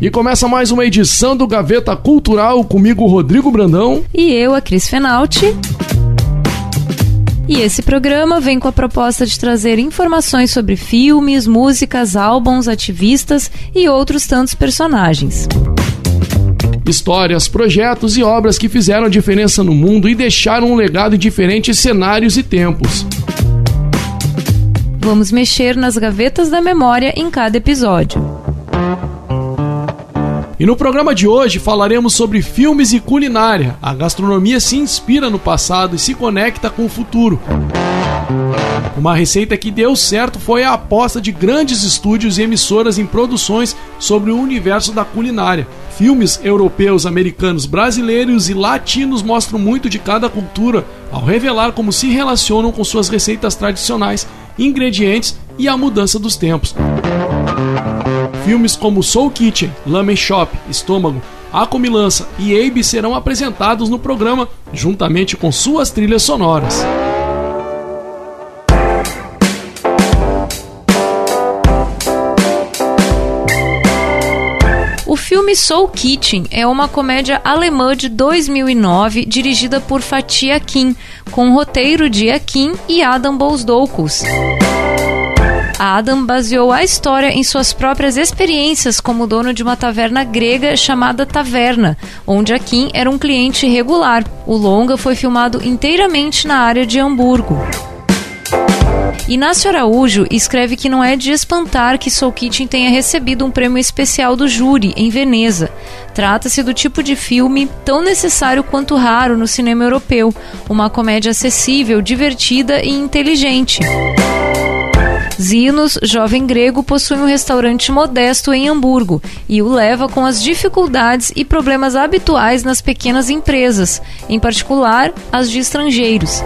E começa mais uma edição do Gaveta Cultural comigo, Rodrigo Brandão. E eu, a Cris Fenalti. E esse programa vem com a proposta de trazer informações sobre filmes, músicas, álbuns, ativistas e outros tantos personagens. Histórias, projetos e obras que fizeram diferença no mundo e deixaram um legado em diferentes cenários e tempos. Vamos mexer nas gavetas da memória em cada episódio. E no programa de hoje falaremos sobre filmes e culinária. A gastronomia se inspira no passado e se conecta com o futuro. Uma receita que deu certo foi a aposta de grandes estúdios e emissoras em produções sobre o universo da culinária. Filmes europeus, americanos, brasileiros e latinos mostram muito de cada cultura ao revelar como se relacionam com suas receitas tradicionais, ingredientes e a mudança dos tempos. Filmes como Soul Kitchen, Lamen Shop, Estômago, A Comilança e Abe serão apresentados no programa, juntamente com suas trilhas sonoras. O filme Soul Kitchen é uma comédia alemã de 2009 dirigida por Fatih Akin, com roteiro de Akin e Adam Bozdoukus. Adam baseou a história em suas próprias experiências como dono de uma taverna grega chamada Taverna, onde Akin era um cliente regular. O longa foi filmado inteiramente na área de Hamburgo. Inácio Araújo escreve que não é de espantar que Soul Kitchen tenha recebido um prêmio especial do júri em Veneza. Trata-se do tipo de filme tão necessário quanto raro no cinema europeu, uma comédia acessível, divertida e inteligente. Zinos, jovem grego, possui um restaurante modesto em Hamburgo e o leva com as dificuldades e problemas habituais nas pequenas empresas, em particular as de estrangeiros.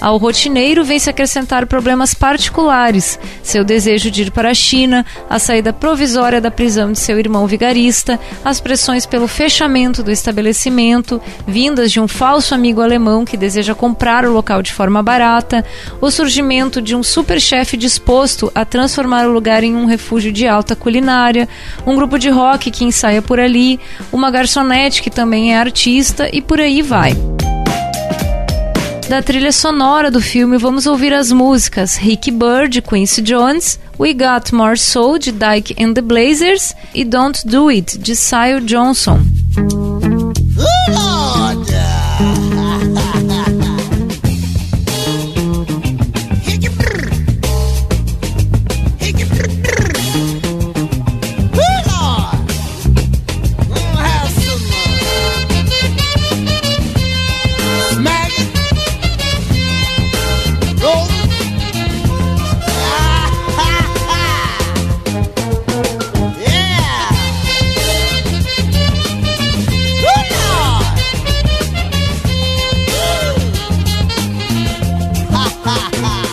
Ao rotineiro vem se acrescentar problemas particulares, seu desejo de ir para a China, a saída provisória da prisão de seu irmão vigarista, as pressões pelo fechamento do estabelecimento, vindas de um falso amigo alemão que deseja comprar o local de forma barata, o surgimento de um superchefe disposto a transformar o lugar em um refúgio de alta culinária, um grupo de rock que ensaia por ali, uma garçonete que também é artista e por aí vai da trilha sonora do filme, vamos ouvir as músicas Ricky Bird, de Quincy Jones, We Got More Soul, de Dyke and the Blazers, e Don't Do It, de Sile Johnson. ha, ha.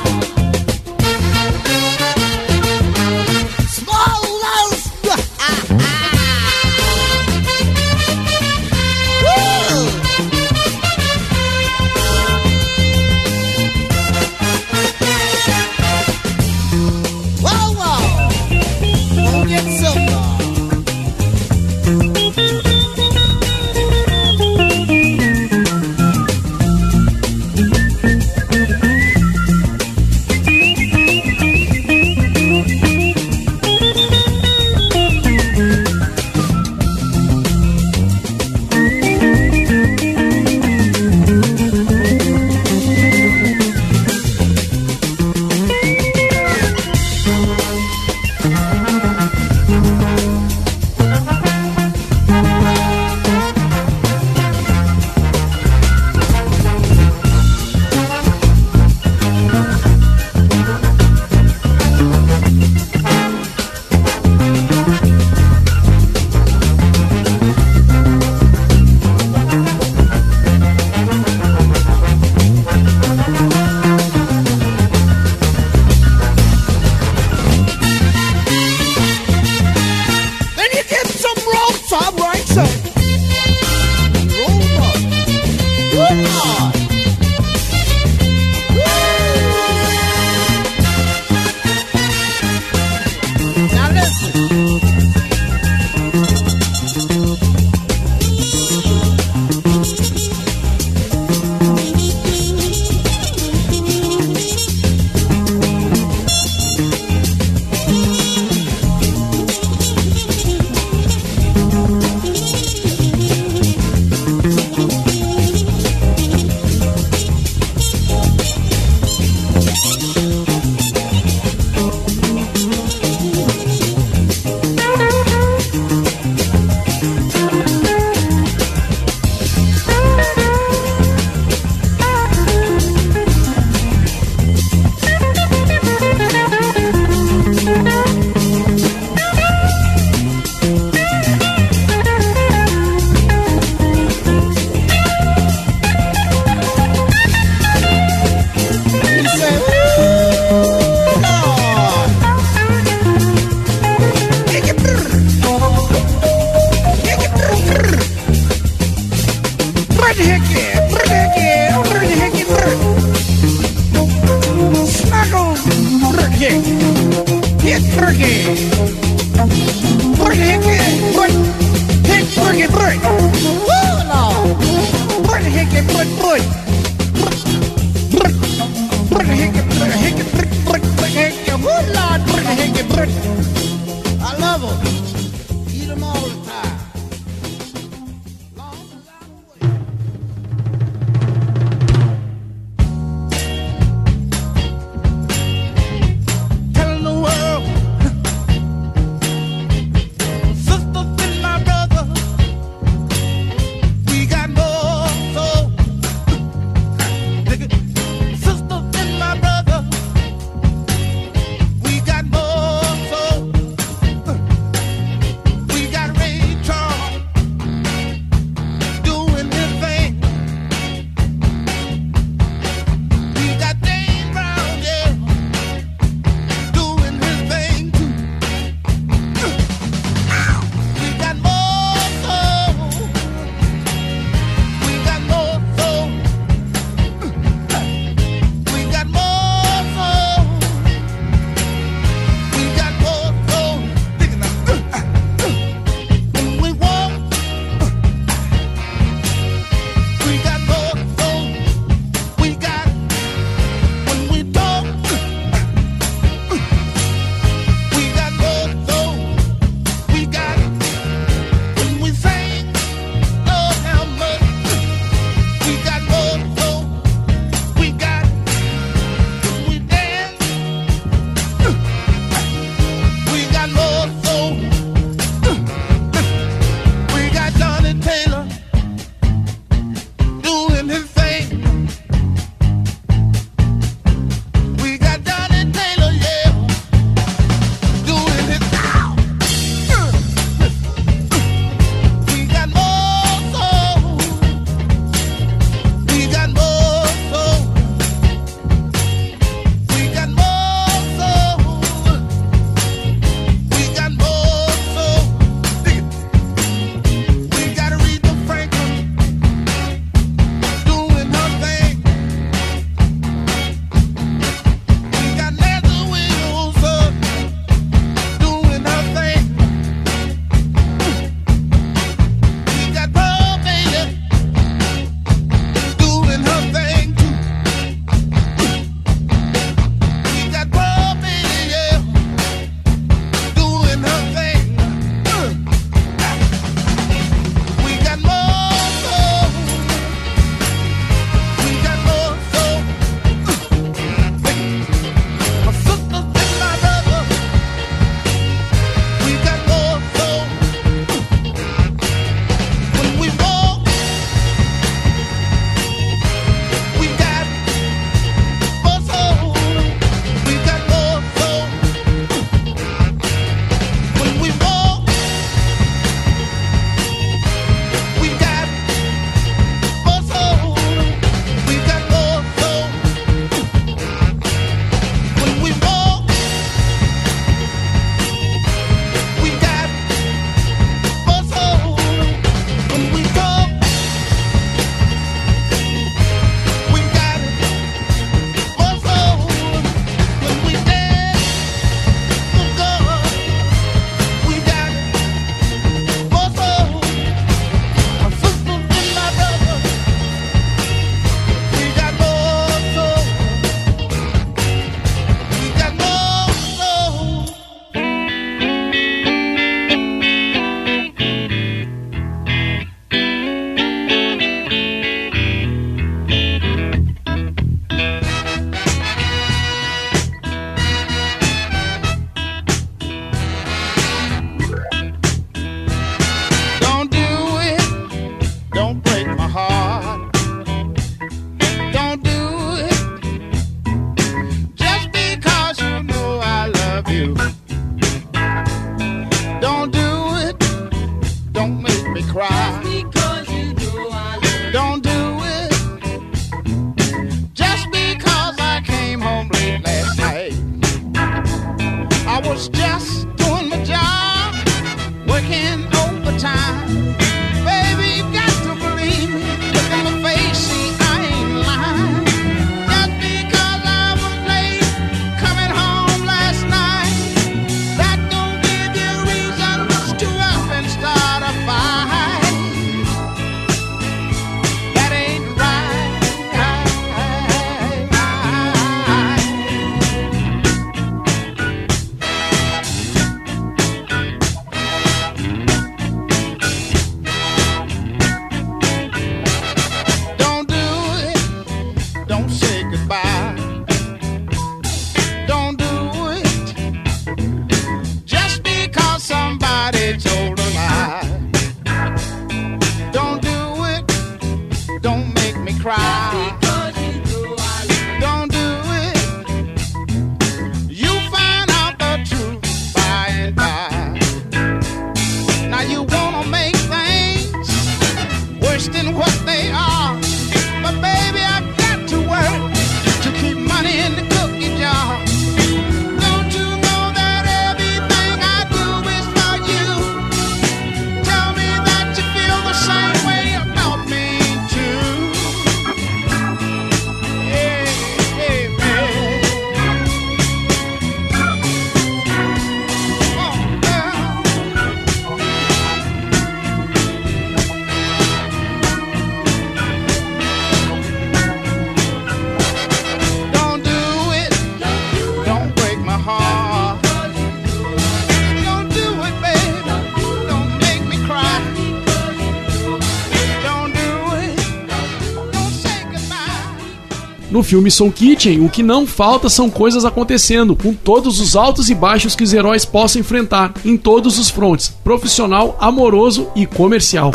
No filme Soul Kitchen, o que não falta são coisas acontecendo, com todos os altos e baixos que os heróis possam enfrentar, em todos os frontes: profissional, amoroso e comercial.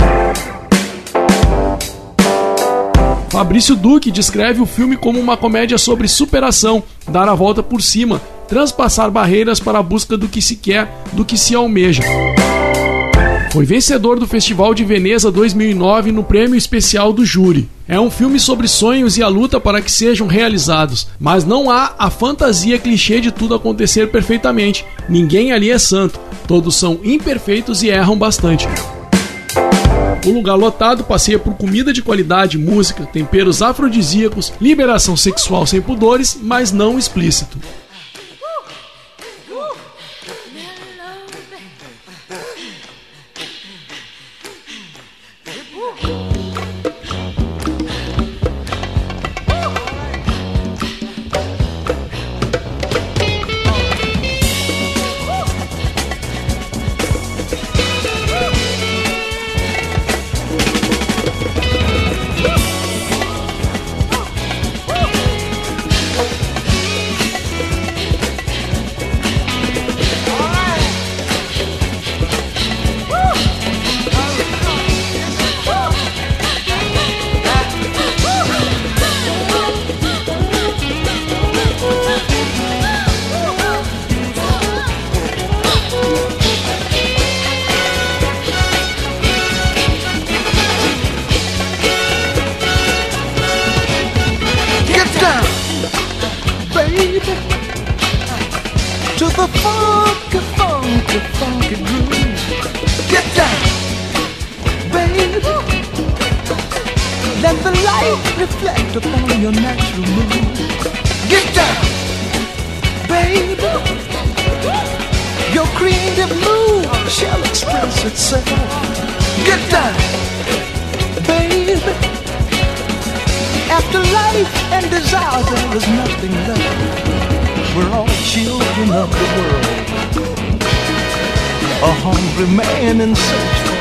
Fabrício Duque descreve o filme como uma comédia sobre superação, dar a volta por cima, transpassar barreiras para a busca do que se quer, do que se almeja. Foi vencedor do Festival de Veneza 2009 no prêmio especial do júri. É um filme sobre sonhos e a luta para que sejam realizados, mas não há a fantasia clichê de tudo acontecer perfeitamente. Ninguém ali é santo, todos são imperfeitos e erram bastante. O lugar lotado passeia por comida de qualidade, música, temperos afrodisíacos, liberação sexual sem pudores, mas não explícito.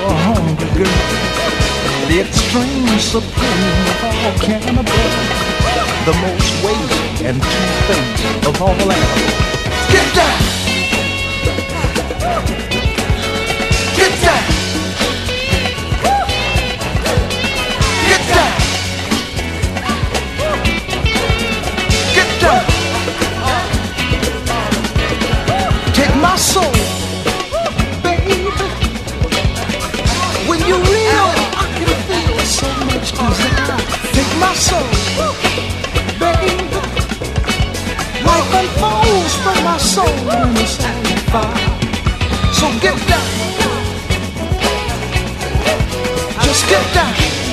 A hungry girl. The extreme supreme of all cannibals. The most waste and two-faced of all animals. Get down! Get down! Get down! Get down! Take my soul, my soul, baby. Life unfolds from my soul. So get down. Just get down.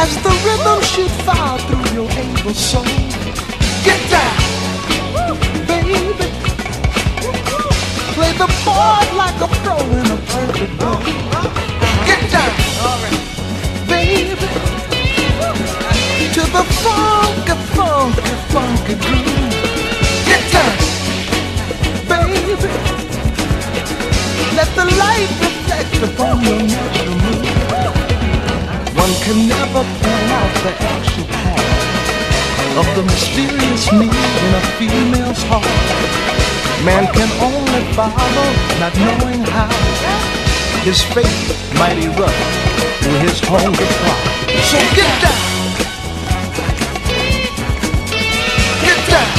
As the rhythm should fire through your able soul. Get down, baby. Play the board like a pro in a perfect ball. Get down, baby. To the funky, funky, funky groove. Get down, baby. Let the light reflect upon your natural mood. One can never point out the actual cause of the mysterious need in a female's heart. Man can only follow, not knowing how. His fate might erupt through his hunger cry. So get down. Get down.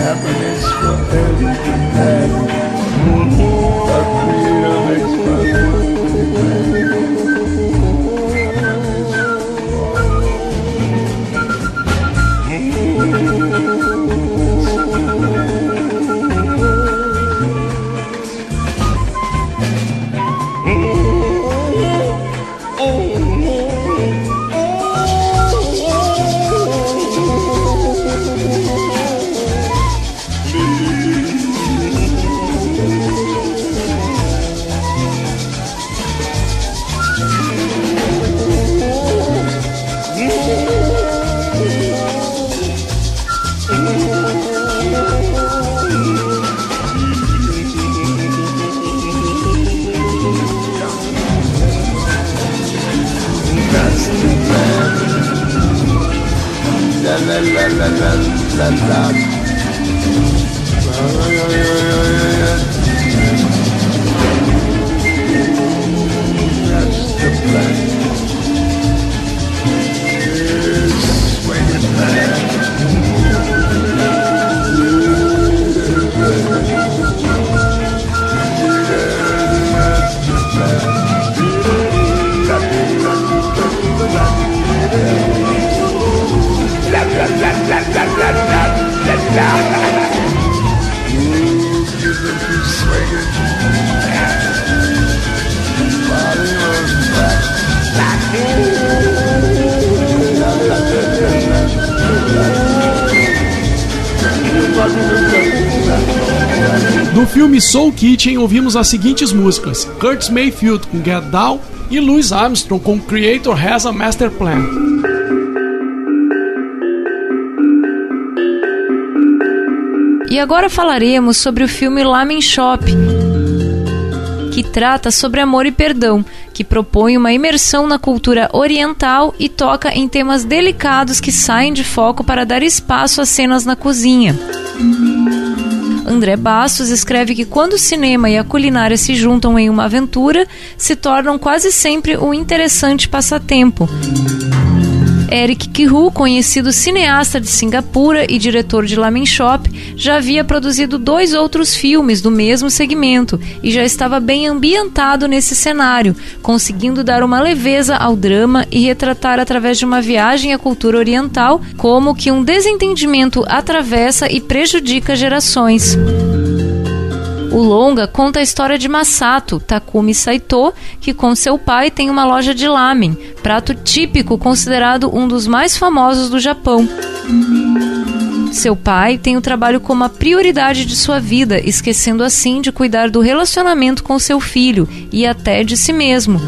Happiness for every ouvimos as seguintes músicas: Curtis Mayfield com Get Down e Louis Armstrong com Creator Has a Master Plan. E agora falaremos sobre o filme Lamen Shop, que trata sobre amor e perdão, que propõe uma imersão na cultura oriental e toca em temas delicados que saem de foco para dar espaço às cenas na cozinha. André Bastos escreve que quando o cinema e a culinária se juntam em uma aventura, se tornam quase sempre um interessante passatempo. Eric Kihu, conhecido cineasta de Singapura e diretor de Lamen Shop, já havia produzido dois outros filmes do mesmo segmento e já estava bem ambientado nesse cenário, conseguindo dar uma leveza ao drama e retratar através de uma viagem à cultura oriental como que um desentendimento atravessa e prejudica gerações. O longa conta a história de Masato Takumi Saito, que com seu pai tem uma loja de lamen, prato típico considerado um dos mais famosos do Japão. Seu pai tem o trabalho como a prioridade de sua vida, esquecendo assim de cuidar do relacionamento com seu filho e até de si mesmo.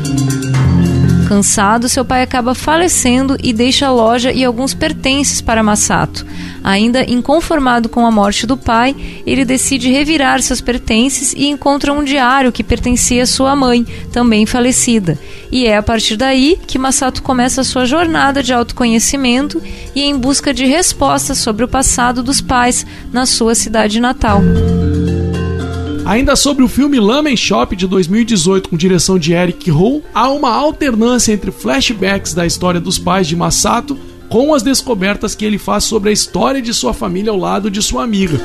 Cansado, seu pai acaba falecendo e deixa a loja e alguns pertences para Masato. Ainda inconformado com a morte do pai, ele decide revirar seus pertences e encontra um diário que pertencia à sua mãe, também falecida. E é a partir daí que Masato começa a sua jornada de autoconhecimento e em busca de respostas sobre o passado dos pais na sua cidade natal. Ainda sobre o filme Lamen Shop de 2018 com direção de Eric Rowe, há uma alternância entre flashbacks da história dos pais de Masato com as descobertas que ele faz sobre a história de sua família ao lado de sua amiga.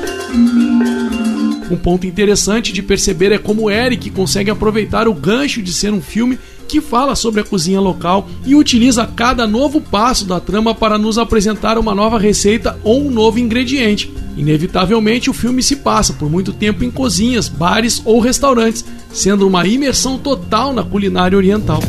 Um ponto interessante de perceber é como Eric consegue aproveitar o gancho de ser um filme que fala sobre a cozinha local e utiliza cada novo passo da trama para nos apresentar uma nova receita ou um novo ingrediente. Inevitavelmente, o filme se passa por muito tempo em cozinhas, bares ou restaurantes, sendo uma imersão total na culinária oriental.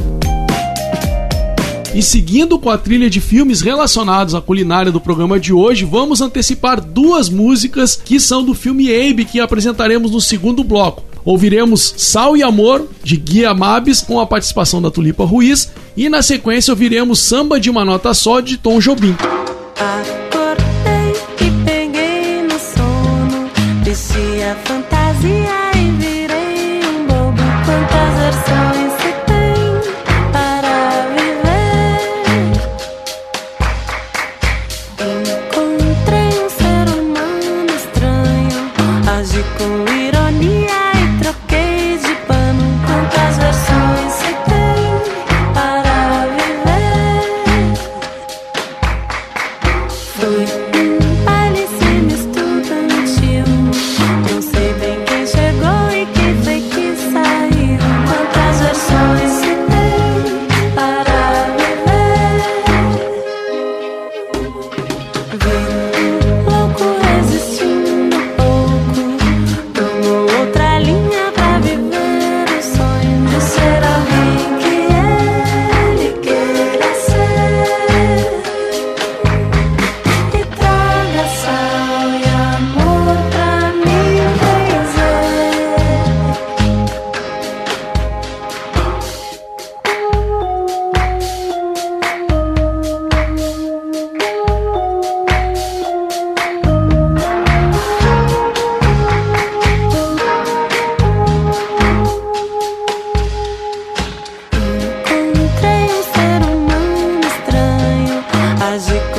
E seguindo com a trilha de filmes relacionados à culinária do programa de hoje, vamos antecipar duas músicas que são do filme Abe que apresentaremos no segundo bloco. Ouviremos Sal e Amor, de Guia Mabes, com a participação da Tulipa Ruiz, e na sequência ouviremos Samba de uma Nota Só, de Tom Jobim. Acordei e peguei no sono, mágico.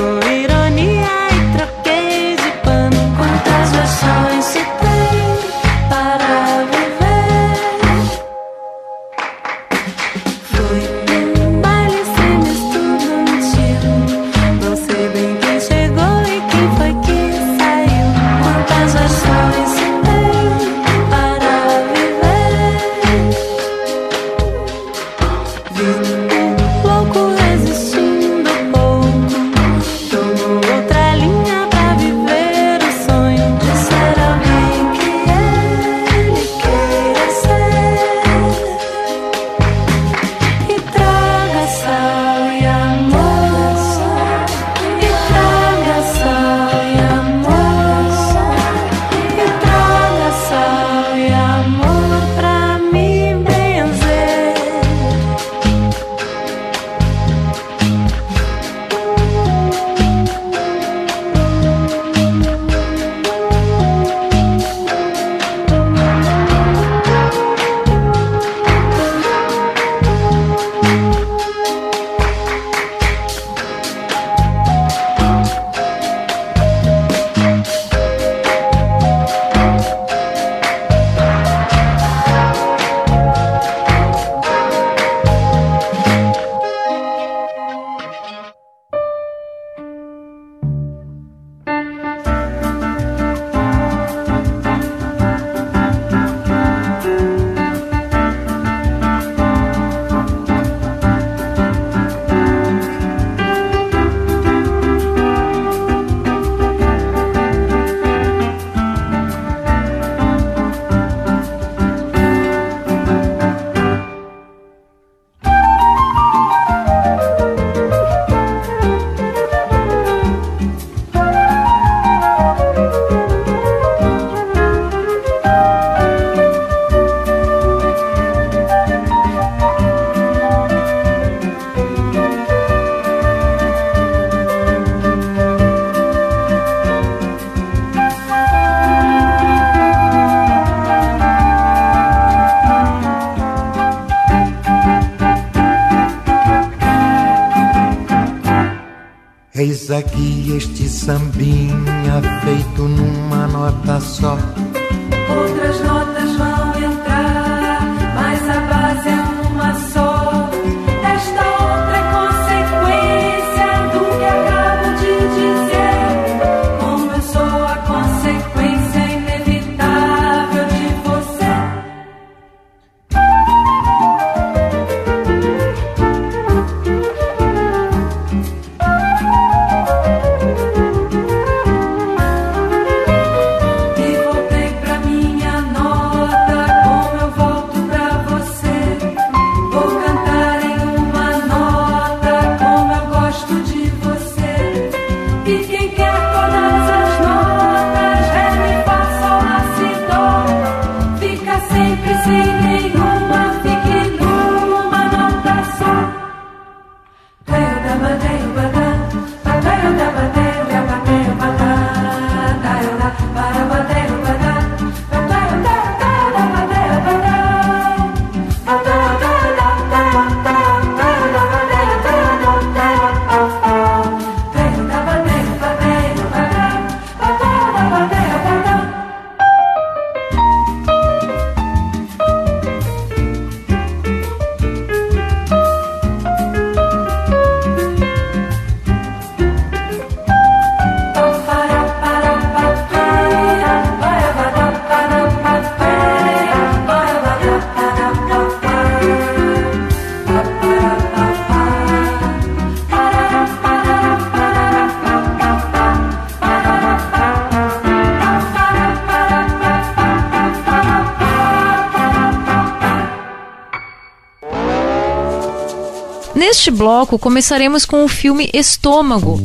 Bloco, começaremos com o filme Estômago.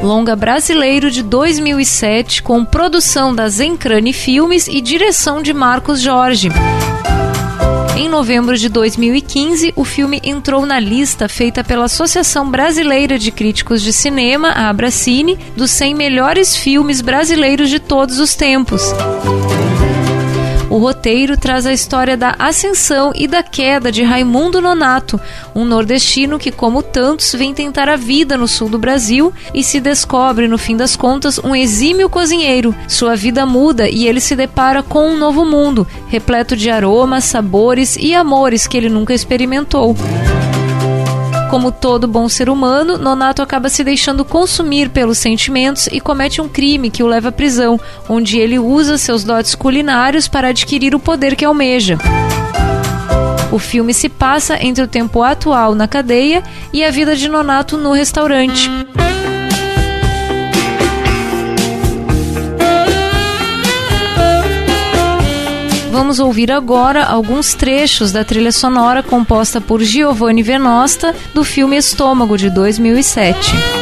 Longa brasileiro de 2007, com produção da Zencrane Filmes e direção de Marcos Jorge. Em novembro de 2015, o filme entrou na lista feita pela Associação Brasileira de Críticos de Cinema, a Abracine, dos 100 melhores filmes brasileiros de todos os tempos. O roteiro traz a história da ascensão e da queda de Raimundo Nonato, um nordestino que, como tantos, vem tentar a vida no sul do Brasil e se descobre, no fim das contas, um exímio cozinheiro. Sua vida muda e ele se depara com um novo mundo, repleto de aromas, sabores e amores que ele nunca experimentou. Como todo bom ser humano, Nonato acaba se deixando consumir pelos sentimentos e comete um crime que o leva à prisão, onde ele usa seus dotes culinários para adquirir o poder que almeja. O filme se passa entre o tempo atual na cadeia e a vida de Nonato no restaurante. Vamos ouvir agora alguns trechos da trilha sonora composta por Giovanni Venosta do filme Estômago de 2007.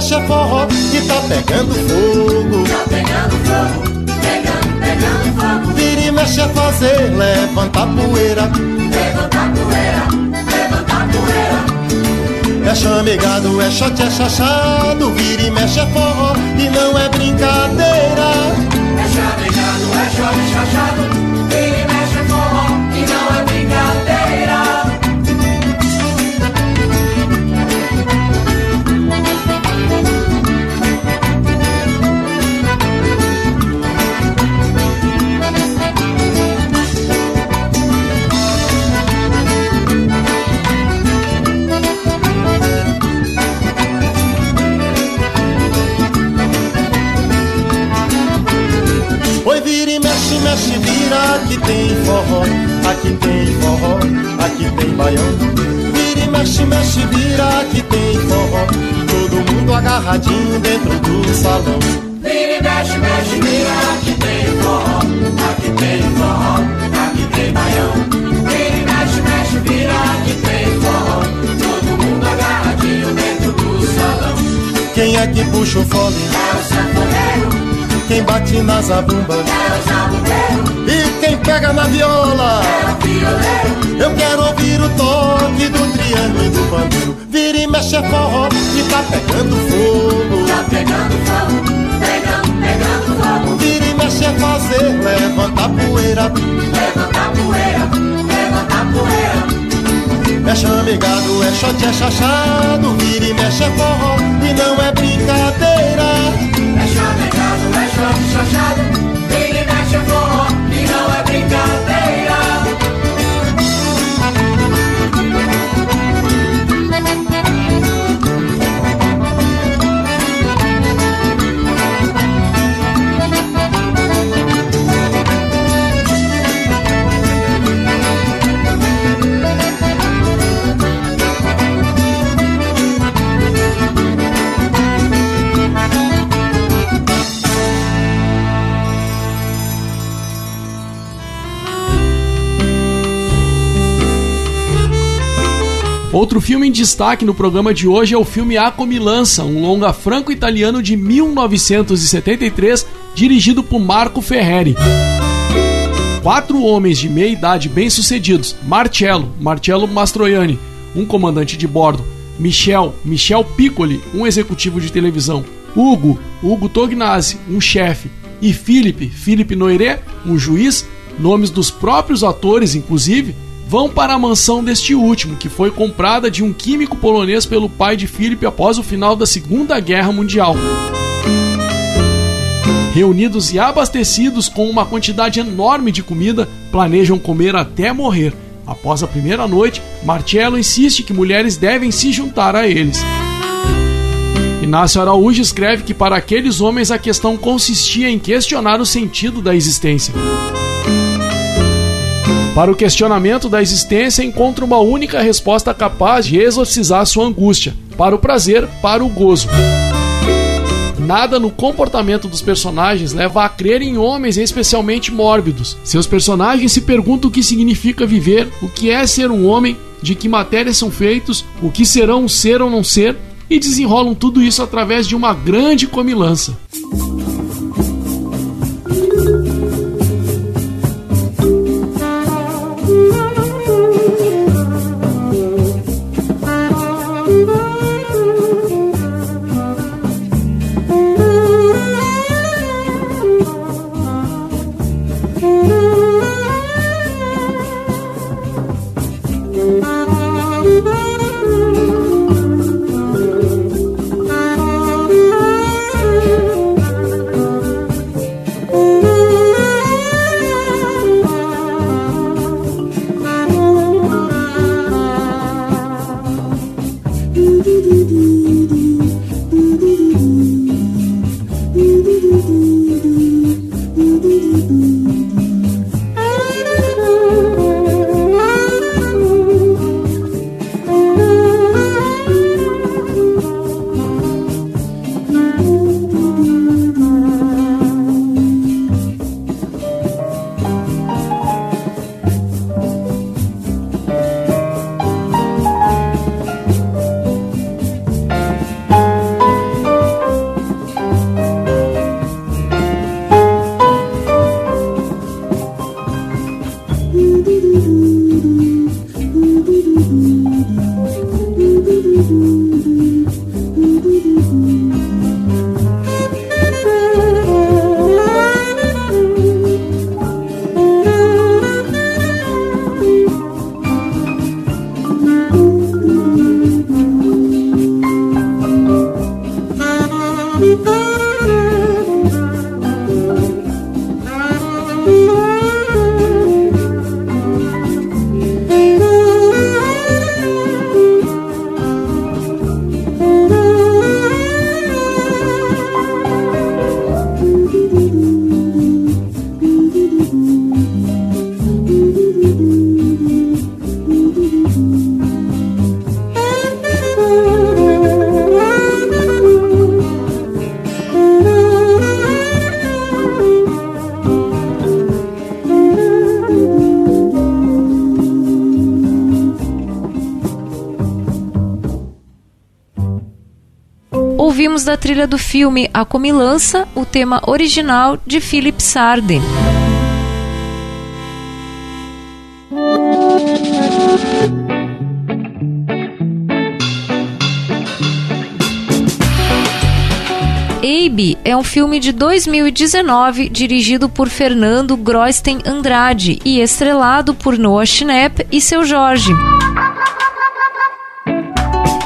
E mexe é forró que tá pegando fogo. Tá pegando fogo, pegando, pegando fogo. Vira e mexe é fazer levantar poeira. Levanta a poeira, levanta a poeira. É chamegado, é shot, é chachado. Vira e mexe é forró e não é brincadeira. É chavejado, é chove chachado. Mexe, mexe, vira. Aqui tem forró, aqui tem forró, aqui tem baião. Vira e mexe, mexe, vira. Aqui tem forró, todo mundo agarradinho dentro do salão. Vira e mexe, mexe, vira. Aqui tem forró, aqui tem forró, aqui tem baião. Vira e mexe, mexe, vira. Aqui tem forró, todo mundo agarradinho dentro do salão. Quem é que puxa o fole? É o sanfoneiro, Quem bate na zabumba? é E quem pega na viola? é. Eu quero ouvir o toque é forró e tá pegando fogo. Tá pegando fogo, pegando, pegando fogo. Vira e mexe é fazer, levanta a poeira. Levanta a poeira, levanta a poeira. É chamegado, é shot, é chachado. Vira e mexe é forró e não é brincadeira. Shot, chachado. E mexe é forró e não é brincadeira. Outro filme em destaque no programa de hoje é o filme A Comilança, um longa franco-italiano de 1973, dirigido por Marco Ferreri. Quatro homens de meia idade bem-sucedidos: Marcello, Marcello Mastroianni, um comandante de bordo, Michel, Michel Piccoli, um executivo de televisão, Hugo, Hugo Tognazzi, um chefe, e Philippe, Philippe Noiret, um juiz, nomes dos próprios atores, inclusive, vão para a mansão deste último, que foi comprada de um químico polonês pelo pai de Philip após o final da Segunda Guerra Mundial. Reunidos e abastecidos com uma quantidade enorme de comida, planejam comer até morrer. Após a primeira noite, Marcello insiste que mulheres devem se juntar a eles. Inácio Araújo escreve que para aqueles homens a questão consistia em questionar o sentido da existência. Para o questionamento da existência, encontra uma única resposta capaz de exorcizar sua angústia: para o prazer, para o gozo. Nada no comportamento dos personagens leva a crer em homens especialmente mórbidos. Seus personagens se perguntam o que significa viver, o que é ser um homem, de que matérias são feitos, o que serão ser ou não ser, e desenrolam tudo isso através de uma grande comilança. da trilha do filme A Comilança, o tema original de Philip Sardi. Abe é um filme de 2019 dirigido por Fernando Grosten Andrade e estrelado por Noah Schnapp e seu Jorge.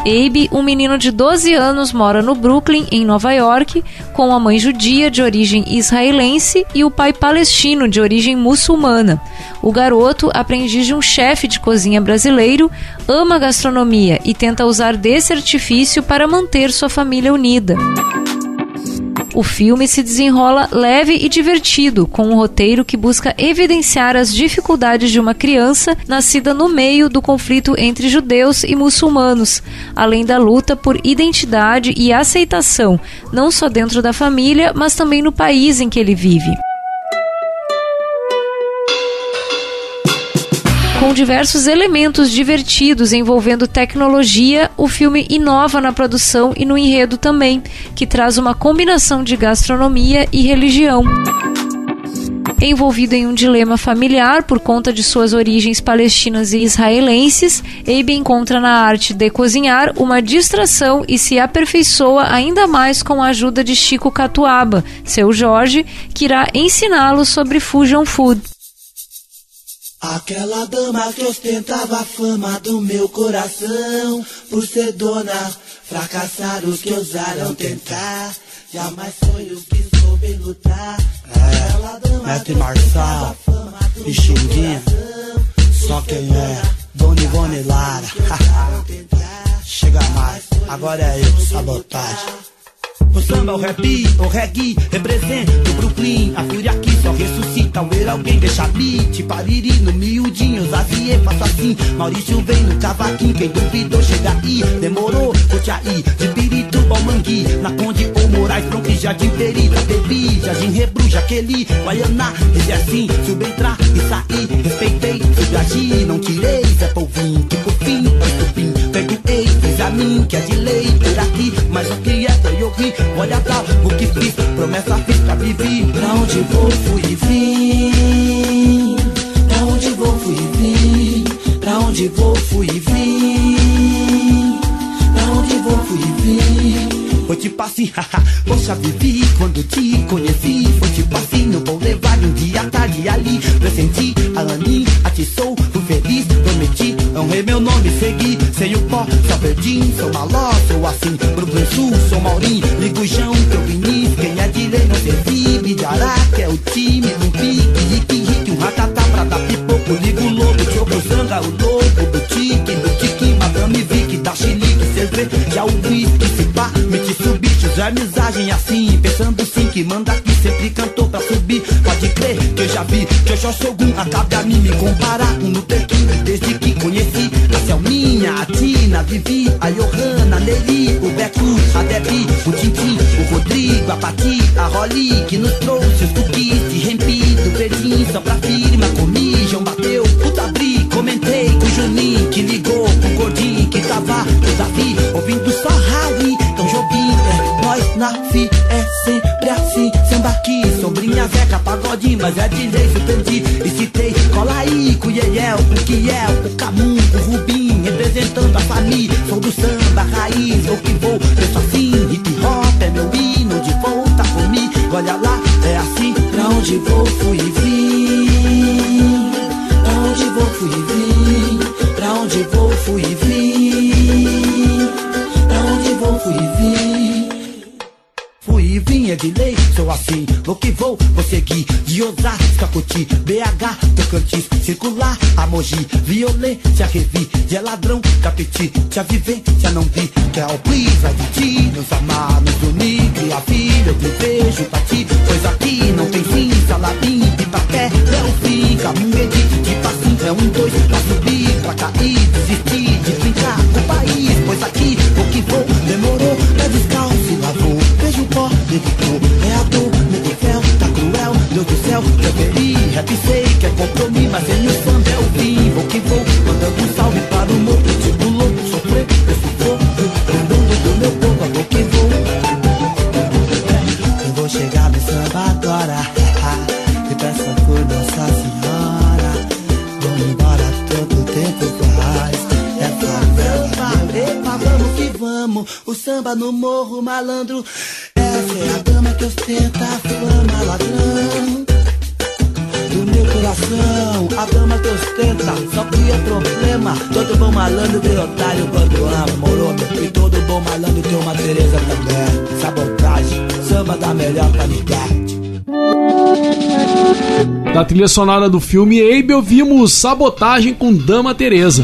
Abe, um menino de 12 anos, mora no Brooklyn, em Nova York, com a mãe judia de origem israelense e o pai palestino de origem muçulmana. O garoto, aprendiz de um chefe de cozinha brasileiro, ama gastronomia e tenta usar desse artifício para manter sua família unida. O filme se desenrola leve e divertido, com um roteiro que busca evidenciar as dificuldades de uma criança nascida no meio do conflito entre judeus e muçulmanos, além da luta por identidade e aceitação, não só dentro da família, mas também no país em que ele vive. Com diversos elementos divertidos envolvendo tecnologia, o filme inova na produção e no enredo também, que traz uma combinação de gastronomia e religião. Envolvido em um dilema familiar por conta de suas origens palestinas e israelenses, Abe encontra na arte de cozinhar uma distração e se aperfeiçoa ainda mais com a ajuda de Chico Catuaba, seu Jorge, que irá ensiná-lo sobre fusion food. Aquela dama que ostentava a fama do meu coração Por ser dona, fracassaram os que ousaram tentar. Jamais foi o que soube lutar. É, mestre Marçal, Pixinguinha, só quem é, Dona Ivone Lara. Chega mais, agora é eu, sabotagem o samba, o rap, o reggae, representa o Brooklyn. A fúria aqui só ressuscita ao ver alguém deixar beat. Pariri no miudinho, Zazie, faço assim. Maurício vem no cavaquinho, quem duvidou chega aí. Demorou, curte aí, de pirito ao. Na Conde ou Moraes, Bronx, Jardim Perita, Bebi, Jardim Rebru, Jaqueli, Guaianá. Dizer assim, se entrar e sair, respeitei, se agir, não tirei, Zé Polvinho, que por fim, estupim, perdoei, fiz a mim, que é de lei, por aqui, mas o que é eu rir, olha tá, o que fiz, promessa fiz pra viver. Pra onde vou, fui e vim. Pra onde vou, fui e vim. Pra onde vou, fui e vim. Pra onde vou, fui e vim Foi tipo assim, haha, poxa vivi. Quando te conheci Foi tipo assim, não vou levar um dia tarde ali Pressenti, Alanin, atiçou, fui feliz, prometi. Honrei meu nome, segui, sem o pó, só perdi Sou maló, sou assim, Brooklyn Sul, sou Maurim Ligujão, teu Vinícius, quem é de lei não servi Bijará, que é o time do pique. Rique, rique, um ratatá pra dar pipoco. Ligo o lobo, choco, zanga, o lobo Boutique, boutique, madame Vicky Da chilique, cerveja, já ouvi já amizagem assim Pensando sim, que manda aqui Sempre cantou pra subir, pode crer Que eu já vi, que eu já sou algum. Acabe a mim me comparar com o Tequim Desde que conheci a Selminha A Tina, a Vivi, a Johanna, a Nelly O Beco, a Debbie, o Tintin O Rodrigo, a Pati, a Rolly Que nos trouxe os cookies na fi, é sempre assim. Samba aqui, sombrinha zeca, pagodinho Mas é de lei, suspendi e citei Cola aí com o Yeyel, com o Kiel O Rubim Representando a família. Sou do samba, raiz, vou que vou Penso assim, hip hop é meu hino De volta comigo, olha lá, é assim Pra onde vou, fui e vim. Pra onde vou, fui e vim. Pra onde vou, fui e vim é de lei, sou assim Vou que vou, vou seguir. De Osasco a Coti, BH, Tocantins Circular, a Mogi, violência, revi. De ladrão, capiti, a vivência não vi. Que é o please, de ti Nos amar, nos unir, criar filho Eu te pra ti, pois aqui não tem fim Salabim, pipapé, é o fim. Camunguede, de passinho, é um, dois Pra subir, pra cair, desistir De brincar o país. Pois aqui, vou que vou, demorou Pé descalço o pó, levitou É a dor, meu tá cruel Deus do céu, preferi, rap sei que é compromisso Mas ele o samba é o fim, vou que vou Mandando um salve para o morto, tipo louco Sofrer, eu sufoco, andando do meu povo Vou que vou Eu vou chegar no samba agora E peço por Nossa Senhora Vamos embora todo tempo faz. É favela Epa, vamos que vamos. O samba no morro, malandro. É Você é a dama que ostenta a fama, ladrão do meu coração. A dama que ostenta só cria problema. Todo bom malandro vira otário quando ama, moro? E todo bom malandro tem uma Tereza também. Sabotagem, samba da melhor qualidade. Da trilha sonora do filme Abe, ouvimos Sabotagem com Dama Teresa.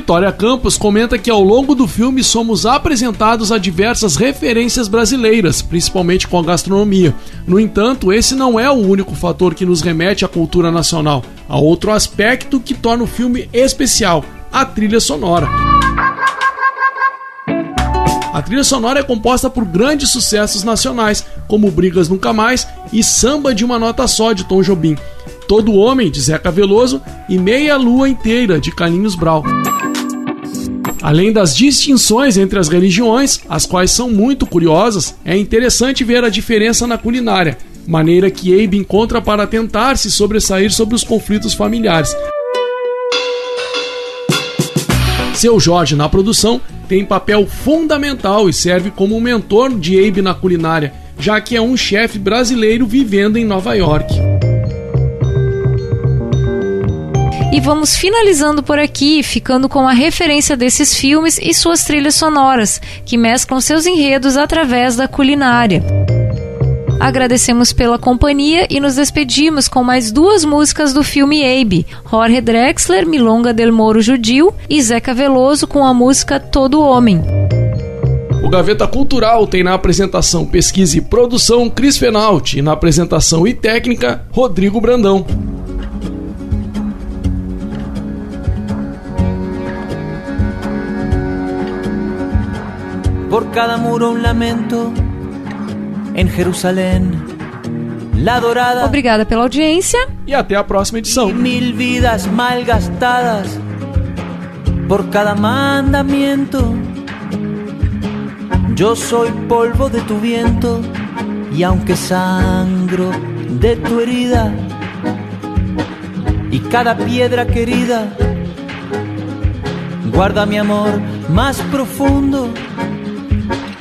Vitória Campos comenta que ao longo do filme somos apresentados a diversas referências brasileiras, principalmente com a gastronomia. No entanto, esse não é o único fator que nos remete à cultura nacional. Há outro aspecto que torna o filme especial: a trilha sonora. A trilha sonora é composta por grandes sucessos nacionais, como Brigas Nunca Mais e Samba de uma Nota Só de Tom Jobim, Todo Homem de Zeca Veloso e Meia Lua Inteira de Carlinhos Brau. Além das distinções entre as religiões, as quais são muito curiosas, é interessante ver a diferença na culinária, maneira que Abe encontra para tentar se sobressair sobre os conflitos familiares. Seu Jorge, na produção, tem papel fundamental e serve como mentor de Abe na culinária, já que é um chefe brasileiro vivendo em Nova York. E vamos finalizando por aqui, ficando com a referência desses filmes e suas trilhas sonoras, que mesclam seus enredos através da culinária. Agradecemos pela companhia e nos despedimos com mais duas músicas do filme Abe: Jorge Drexler, Milonga del Moro Judio e Zeca Veloso com a música Todo Homem. O Gaveta Cultural tem na apresentação, pesquisa e produção Cris Fenalti e na apresentação e técnica Rodrigo Brandão. Por cada muro un lamento en Jerusalén. La dorada. Obrigada pela audiência. E até a próxima edição. Mil vidas mal gastadas por cada mandamiento. Yo soy polvo de tu viento y aunque sangro de tu herida y cada piedra querida guarda mi amor más profundo.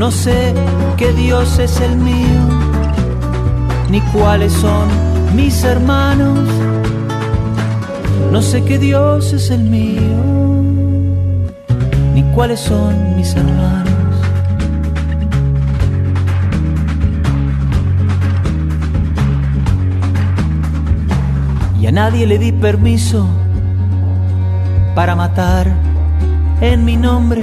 No sé qué Dios es el mío, ni cuáles son mis hermanos. No sé qué Dios es el mío, ni cuáles son mis hermanos. Y a nadie le di permiso para matar en mi nombre.